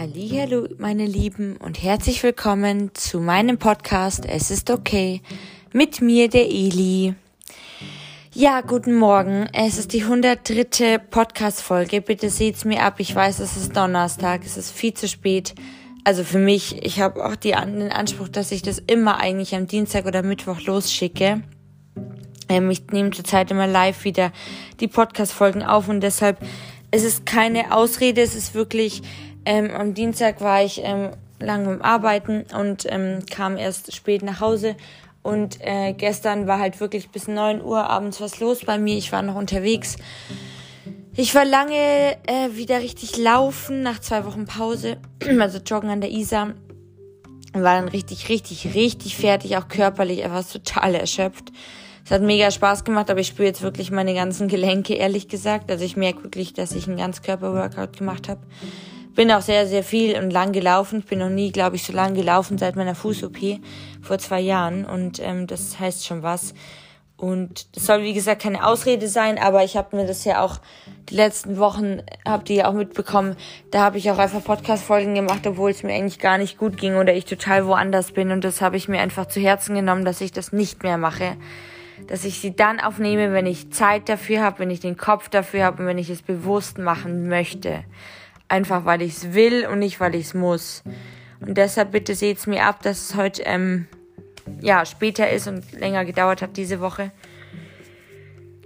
Hallo, meine Lieben und herzlich willkommen zu meinem Podcast Es ist okay mit mir der Eli. Ja, guten Morgen. Es ist die 103. Podcast Folge. Bitte seht's mir ab. Ich weiß, es ist Donnerstag. Es ist viel zu spät. Also für mich, ich habe auch die, den Anspruch, dass ich das immer eigentlich am Dienstag oder Mittwoch losschicke. Ähm, ich nehme zurzeit immer live wieder die Podcast Folgen auf und deshalb es ist keine Ausrede, es ist wirklich ähm, am Dienstag war ich ähm, lang beim Arbeiten und ähm, kam erst spät nach Hause. Und äh, gestern war halt wirklich bis neun Uhr abends was los bei mir. Ich war noch unterwegs. Ich war lange äh, wieder richtig laufen nach zwei Wochen Pause, also joggen an der Isar. War dann richtig, richtig, richtig fertig, auch körperlich, einfach total erschöpft. Es hat mega Spaß gemacht, aber ich spüre jetzt wirklich meine ganzen Gelenke, ehrlich gesagt. Also ich merke wirklich, dass ich einen Ganzkörper-Workout gemacht habe bin auch sehr, sehr viel und lang gelaufen. Ich bin noch nie, glaube ich, so lang gelaufen seit meiner Fuß-OP vor zwei Jahren. Und ähm, das heißt schon was. Und das soll, wie gesagt, keine Ausrede sein, aber ich habe mir das ja auch die letzten Wochen, habt ihr ja auch mitbekommen, da habe ich auch einfach Podcast-Folgen gemacht, obwohl es mir eigentlich gar nicht gut ging oder ich total woanders bin. Und das habe ich mir einfach zu Herzen genommen, dass ich das nicht mehr mache. Dass ich sie dann aufnehme, wenn ich Zeit dafür habe, wenn ich den Kopf dafür habe und wenn ich es bewusst machen möchte einfach weil ich es will und nicht weil ich es muss. Und deshalb bitte seht's mir ab, dass es heute ähm, ja später ist und länger gedauert hat diese Woche.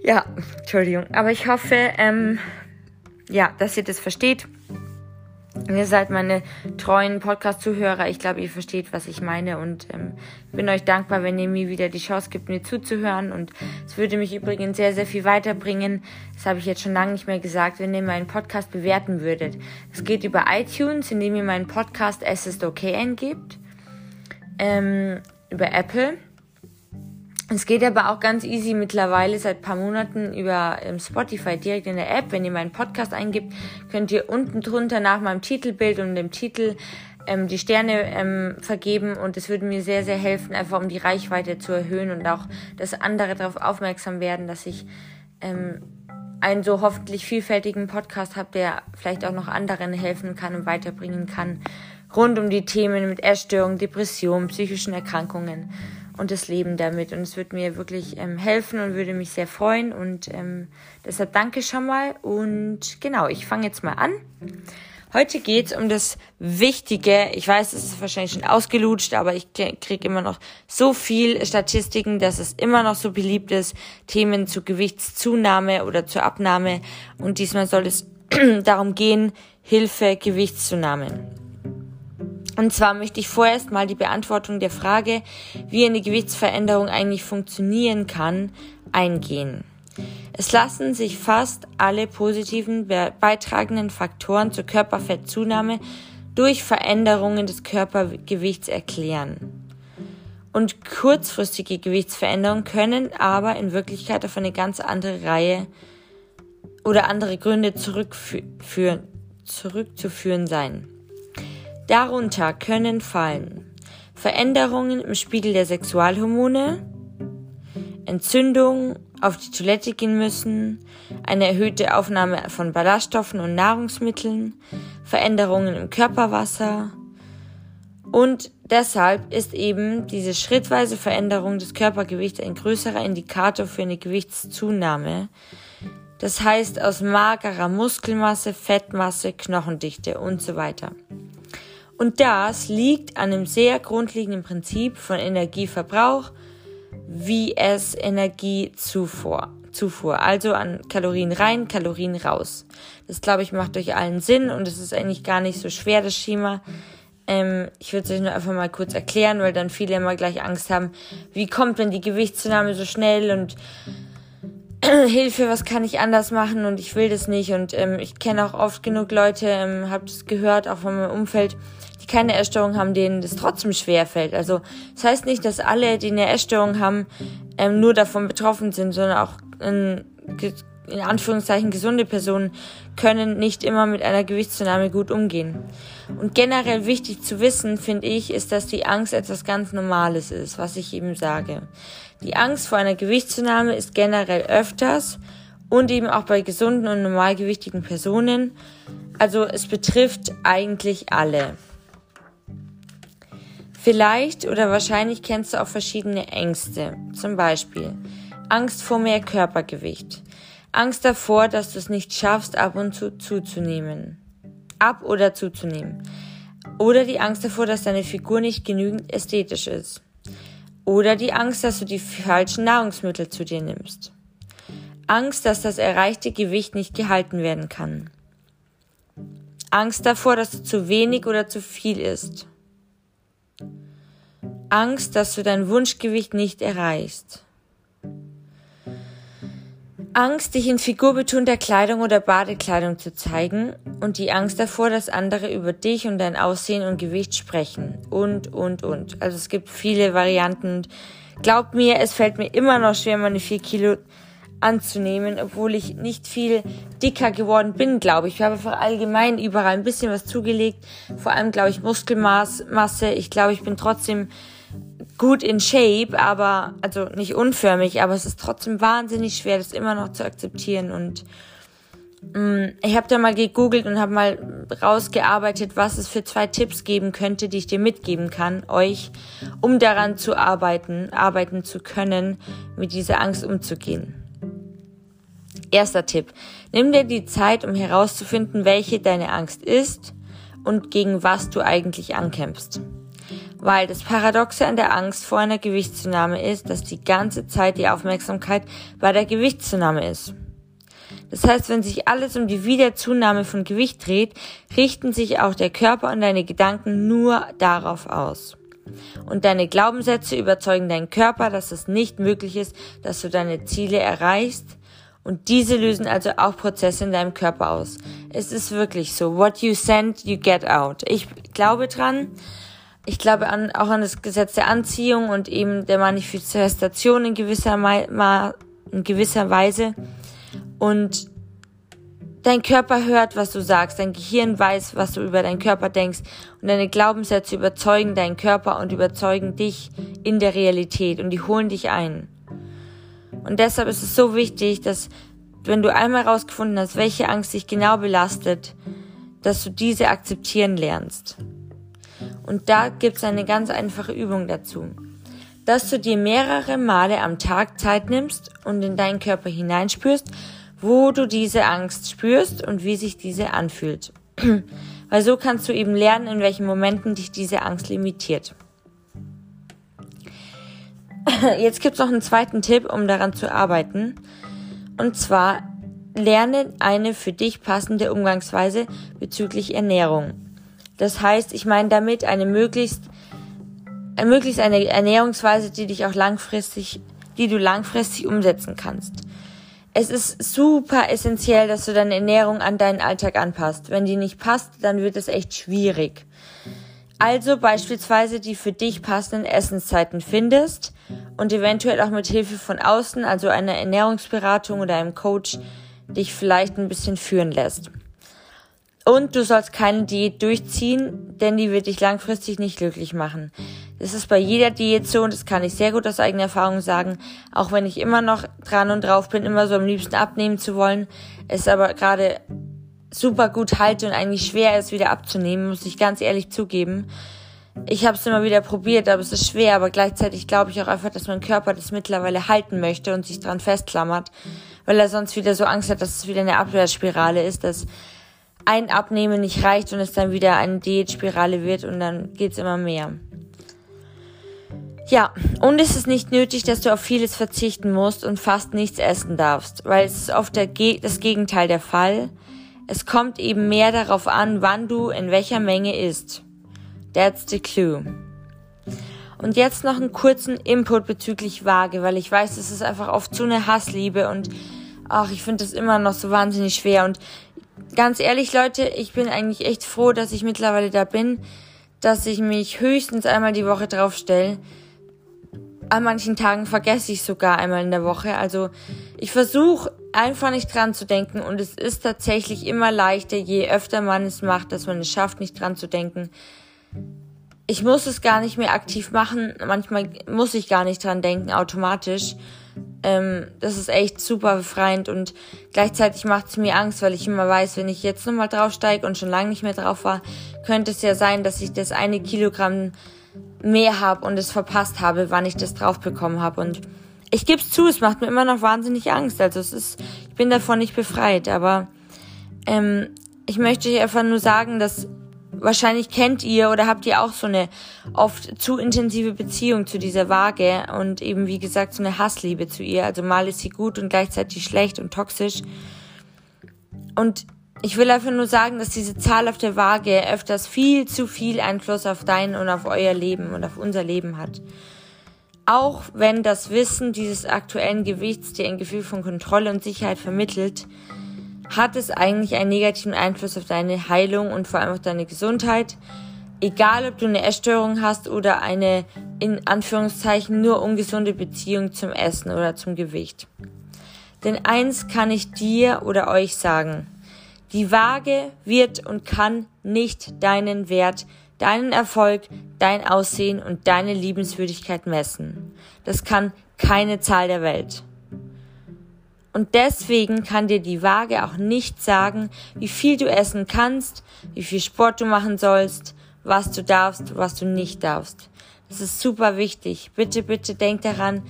Ja, Entschuldigung. Aber ich hoffe, ähm, ja, dass ihr das versteht. Ihr seid meine treuen Podcast-Zuhörer. Ich glaube, ihr versteht, was ich meine. Und ähm, bin euch dankbar, wenn ihr mir wieder die Chance gibt, mir zuzuhören. Und es würde mich übrigens sehr, sehr viel weiterbringen. Das habe ich jetzt schon lange nicht mehr gesagt, wenn ihr meinen Podcast bewerten würdet. Es geht über iTunes, indem ihr meinen Podcast Es ist okay eingibt. Ähm, über Apple es geht aber auch ganz easy mittlerweile seit paar Monaten über ähm, Spotify direkt in der App. Wenn ihr meinen Podcast eingibt, könnt ihr unten drunter nach meinem Titelbild und dem Titel ähm, die Sterne ähm, vergeben. Und es würde mir sehr, sehr helfen, einfach um die Reichweite zu erhöhen und auch, dass andere darauf aufmerksam werden, dass ich ähm, einen so hoffentlich vielfältigen Podcast habe, der vielleicht auch noch anderen helfen kann und weiterbringen kann, rund um die Themen mit Essstörungen, Depressionen, psychischen Erkrankungen und das Leben damit. Und es wird mir wirklich ähm, helfen und würde mich sehr freuen. Und ähm, deshalb danke schon mal. Und genau, ich fange jetzt mal an. Heute geht's um das Wichtige. Ich weiß, es ist wahrscheinlich schon ausgelutscht, aber ich kriege immer noch so viel Statistiken, dass es immer noch so beliebt ist, Themen zur Gewichtszunahme oder zur Abnahme. Und diesmal soll es darum gehen, Hilfe, Gewichtszunahme. Und zwar möchte ich vorerst mal die Beantwortung der Frage, wie eine Gewichtsveränderung eigentlich funktionieren kann, eingehen. Es lassen sich fast alle positiven beitragenden Faktoren zur Körperfettzunahme durch Veränderungen des Körpergewichts erklären. Und kurzfristige Gewichtsveränderungen können aber in Wirklichkeit auf eine ganz andere Reihe oder andere Gründe zurückzuführen sein. Darunter können fallen Veränderungen im Spiegel der Sexualhormone, Entzündungen, auf die Toilette gehen müssen, eine erhöhte Aufnahme von Ballaststoffen und Nahrungsmitteln, Veränderungen im Körperwasser. Und deshalb ist eben diese schrittweise Veränderung des Körpergewichts ein größerer Indikator für eine Gewichtszunahme. Das heißt aus magerer Muskelmasse, Fettmasse, Knochendichte und so weiter. Und das liegt an einem sehr grundlegenden Prinzip von Energieverbrauch, wie es Energiezufuhr. Zufuhr, also an Kalorien rein, Kalorien raus. Das glaube ich macht euch allen Sinn und es ist eigentlich gar nicht so schwer, das Schema. Ähm, ich würde es euch nur einfach mal kurz erklären, weil dann viele immer gleich Angst haben, wie kommt denn die Gewichtszunahme so schnell und Hilfe, was kann ich anders machen und ich will das nicht und ähm, ich kenne auch oft genug Leute, ähm, habe es gehört, auch von meinem Umfeld, die keine Essstörung haben, denen das trotzdem schwer fällt. Also das heißt nicht, dass alle, die eine Essstörung haben, ähm, nur davon betroffen sind, sondern auch in, in Anführungszeichen gesunde Personen können nicht immer mit einer Gewichtszunahme gut umgehen. Und generell wichtig zu wissen, finde ich, ist, dass die Angst etwas ganz Normales ist, was ich eben sage. Die Angst vor einer Gewichtszunahme ist generell öfters und eben auch bei gesunden und normalgewichtigen Personen Also es betrifft eigentlich alle. Vielleicht oder wahrscheinlich kennst du auch verschiedene Ängste. Zum Beispiel Angst vor mehr Körpergewicht. Angst davor, dass du es nicht schaffst, ab und zu zuzunehmen. Ab oder zuzunehmen. Oder die Angst davor, dass deine Figur nicht genügend ästhetisch ist. Oder die Angst, dass du die falschen Nahrungsmittel zu dir nimmst. Angst, dass das erreichte Gewicht nicht gehalten werden kann. Angst davor, dass du zu wenig oder zu viel isst. Angst, dass du dein Wunschgewicht nicht erreichst. Angst, dich in figurbetonter Kleidung oder Badekleidung zu zeigen und die Angst davor, dass andere über dich und dein Aussehen und Gewicht sprechen und, und, und. Also es gibt viele Varianten. Glaub mir, es fällt mir immer noch schwer, meine vier Kilo anzunehmen, obwohl ich nicht viel dicker geworden bin, glaube ich. Ich habe einfach allgemein überall ein bisschen was zugelegt. Vor allem, glaube ich, Muskelmasse. Ich glaube, ich bin trotzdem gut in Shape, aber, also nicht unförmig, aber es ist trotzdem wahnsinnig schwer, das immer noch zu akzeptieren und mh, mm, ich habe da mal gegoogelt und habe mal rausgearbeitet, was es für zwei Tipps geben könnte, die ich dir mitgeben kann, euch, um daran zu arbeiten, arbeiten zu können, mit dieser Angst umzugehen. Erster Tipp. Nimm dir die Zeit, um herauszufinden, welche deine Angst ist und gegen was du eigentlich ankämpfst. Weil das Paradoxe an der Angst vor einer Gewichtszunahme ist, dass die ganze Zeit die Aufmerksamkeit bei der Gewichtszunahme ist. Das heißt, wenn sich alles um die Wiederzunahme von Gewicht dreht, richten sich auch der Körper und deine Gedanken nur darauf aus. Und deine Glaubenssätze überzeugen deinen Körper, dass es nicht möglich ist, dass du deine Ziele erreichst. Und diese lösen also auch Prozesse in deinem Körper aus. Es ist wirklich so. What you send, you get out. Ich glaube dran ich glaube an, auch an das Gesetz der Anziehung und eben der Manifestation in gewisser, in gewisser Weise. Und dein Körper hört, was du sagst, dein Gehirn weiß, was du über deinen Körper denkst und deine Glaubenssätze überzeugen deinen Körper und überzeugen dich in der Realität und die holen dich ein. Und deshalb ist es so wichtig, dass wenn du einmal herausgefunden hast, welche Angst dich genau belastet, dass du diese akzeptieren lernst. Und da gibt's eine ganz einfache Übung dazu. Dass du dir mehrere Male am Tag Zeit nimmst und in deinen Körper hineinspürst, wo du diese Angst spürst und wie sich diese anfühlt. Weil so kannst du eben lernen, in welchen Momenten dich diese Angst limitiert. Jetzt gibt's noch einen zweiten Tipp, um daran zu arbeiten. Und zwar lerne eine für dich passende Umgangsweise bezüglich Ernährung. Das heißt, ich meine damit eine möglichst, äh, möglichst eine Ernährungsweise, die dich auch langfristig, die du langfristig umsetzen kannst. Es ist super essentiell, dass du deine Ernährung an deinen Alltag anpasst. Wenn die nicht passt, dann wird es echt schwierig. Also beispielsweise die für dich passenden Essenszeiten findest und eventuell auch mit Hilfe von außen, also einer Ernährungsberatung oder einem Coach, dich vielleicht ein bisschen führen lässt. Und du sollst keine Diät durchziehen, denn die wird dich langfristig nicht glücklich machen. Das ist bei jeder Diät so und das kann ich sehr gut aus eigener Erfahrung sagen, auch wenn ich immer noch dran und drauf bin, immer so am liebsten abnehmen zu wollen, es aber gerade super gut halte und eigentlich schwer ist, wieder abzunehmen, muss ich ganz ehrlich zugeben. Ich habe es immer wieder probiert, aber es ist schwer, aber gleichzeitig glaube ich auch einfach, dass mein Körper das mittlerweile halten möchte und sich dran festklammert, weil er sonst wieder so Angst hat, dass es wieder eine Abwärtsspirale ist, dass ein Abnehmen nicht reicht und es dann wieder eine Diätspirale wird und dann geht's immer mehr. Ja, und es ist nicht nötig, dass du auf vieles verzichten musst und fast nichts essen darfst, weil es ist oft der, das Gegenteil der Fall. Es kommt eben mehr darauf an, wann du in welcher Menge isst. That's the clue. Und jetzt noch einen kurzen Input bezüglich Waage, weil ich weiß, es ist einfach oft so eine Hassliebe und ach, ich finde das immer noch so wahnsinnig schwer und ganz ehrlich, Leute, ich bin eigentlich echt froh, dass ich mittlerweile da bin, dass ich mich höchstens einmal die Woche draufstelle. An manchen Tagen vergesse ich sogar einmal in der Woche. Also ich versuche einfach nicht dran zu denken und es ist tatsächlich immer leichter, je öfter man es macht, dass man es schafft, nicht dran zu denken. Ich muss es gar nicht mehr aktiv machen. Manchmal muss ich gar nicht dran denken, automatisch. Ähm, das ist echt super befreiend und gleichzeitig macht es mir Angst, weil ich immer weiß, wenn ich jetzt nochmal draufsteige und schon lange nicht mehr drauf war, könnte es ja sein, dass ich das eine Kilogramm mehr habe und es verpasst habe, wann ich das drauf bekommen habe. Und ich gebe es zu, es macht mir immer noch wahnsinnig Angst. Also es ist, ich bin davon nicht befreit, aber ähm, ich möchte euch einfach nur sagen, dass wahrscheinlich kennt ihr oder habt ihr auch so eine oft zu intensive Beziehung zu dieser Waage und eben wie gesagt so eine Hassliebe zu ihr. Also mal ist sie gut und gleichzeitig schlecht und toxisch. Und ich will einfach nur sagen, dass diese Zahl auf der Waage öfters viel zu viel Einfluss auf dein und auf euer Leben und auf unser Leben hat. Auch wenn das Wissen dieses aktuellen Gewichts dir ein Gefühl von Kontrolle und Sicherheit vermittelt, hat es eigentlich einen negativen Einfluss auf deine Heilung und vor allem auf deine Gesundheit. Egal, ob du eine Essstörung hast oder eine in Anführungszeichen nur ungesunde Beziehung zum Essen oder zum Gewicht. Denn eins kann ich dir oder euch sagen. Die Waage wird und kann nicht deinen Wert, deinen Erfolg, dein Aussehen und deine Liebenswürdigkeit messen. Das kann keine Zahl der Welt. Und deswegen kann dir die Waage auch nicht sagen, wie viel du essen kannst, wie viel Sport du machen sollst, was du darfst, was du nicht darfst. Das ist super wichtig. Bitte, bitte denkt daran,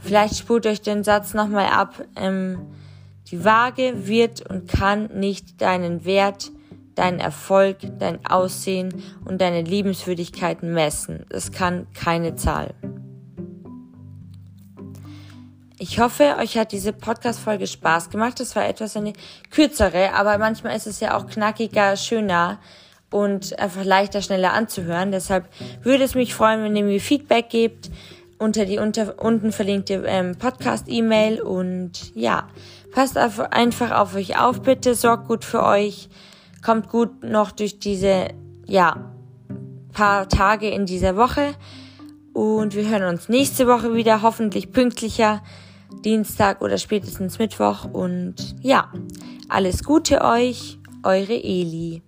vielleicht spult euch den Satz nochmal ab. Ähm, die Waage wird und kann nicht deinen Wert, deinen Erfolg, dein Aussehen und deine Liebenswürdigkeiten messen. Das kann keine Zahl. Ich hoffe, euch hat diese Podcast-Folge Spaß gemacht. Das war etwas eine kürzere, aber manchmal ist es ja auch knackiger, schöner und einfach leichter, schneller anzuhören. Deshalb würde es mich freuen, wenn ihr mir Feedback gebt unter die unter, unten verlinkte ähm, Podcast-E-Mail. Und ja, passt einfach auf euch auf, bitte. Sorgt gut für euch. Kommt gut noch durch diese, ja, paar Tage in dieser Woche. Und wir hören uns nächste Woche wieder, hoffentlich pünktlicher. Dienstag oder spätestens Mittwoch. Und ja, alles Gute euch, eure Eli.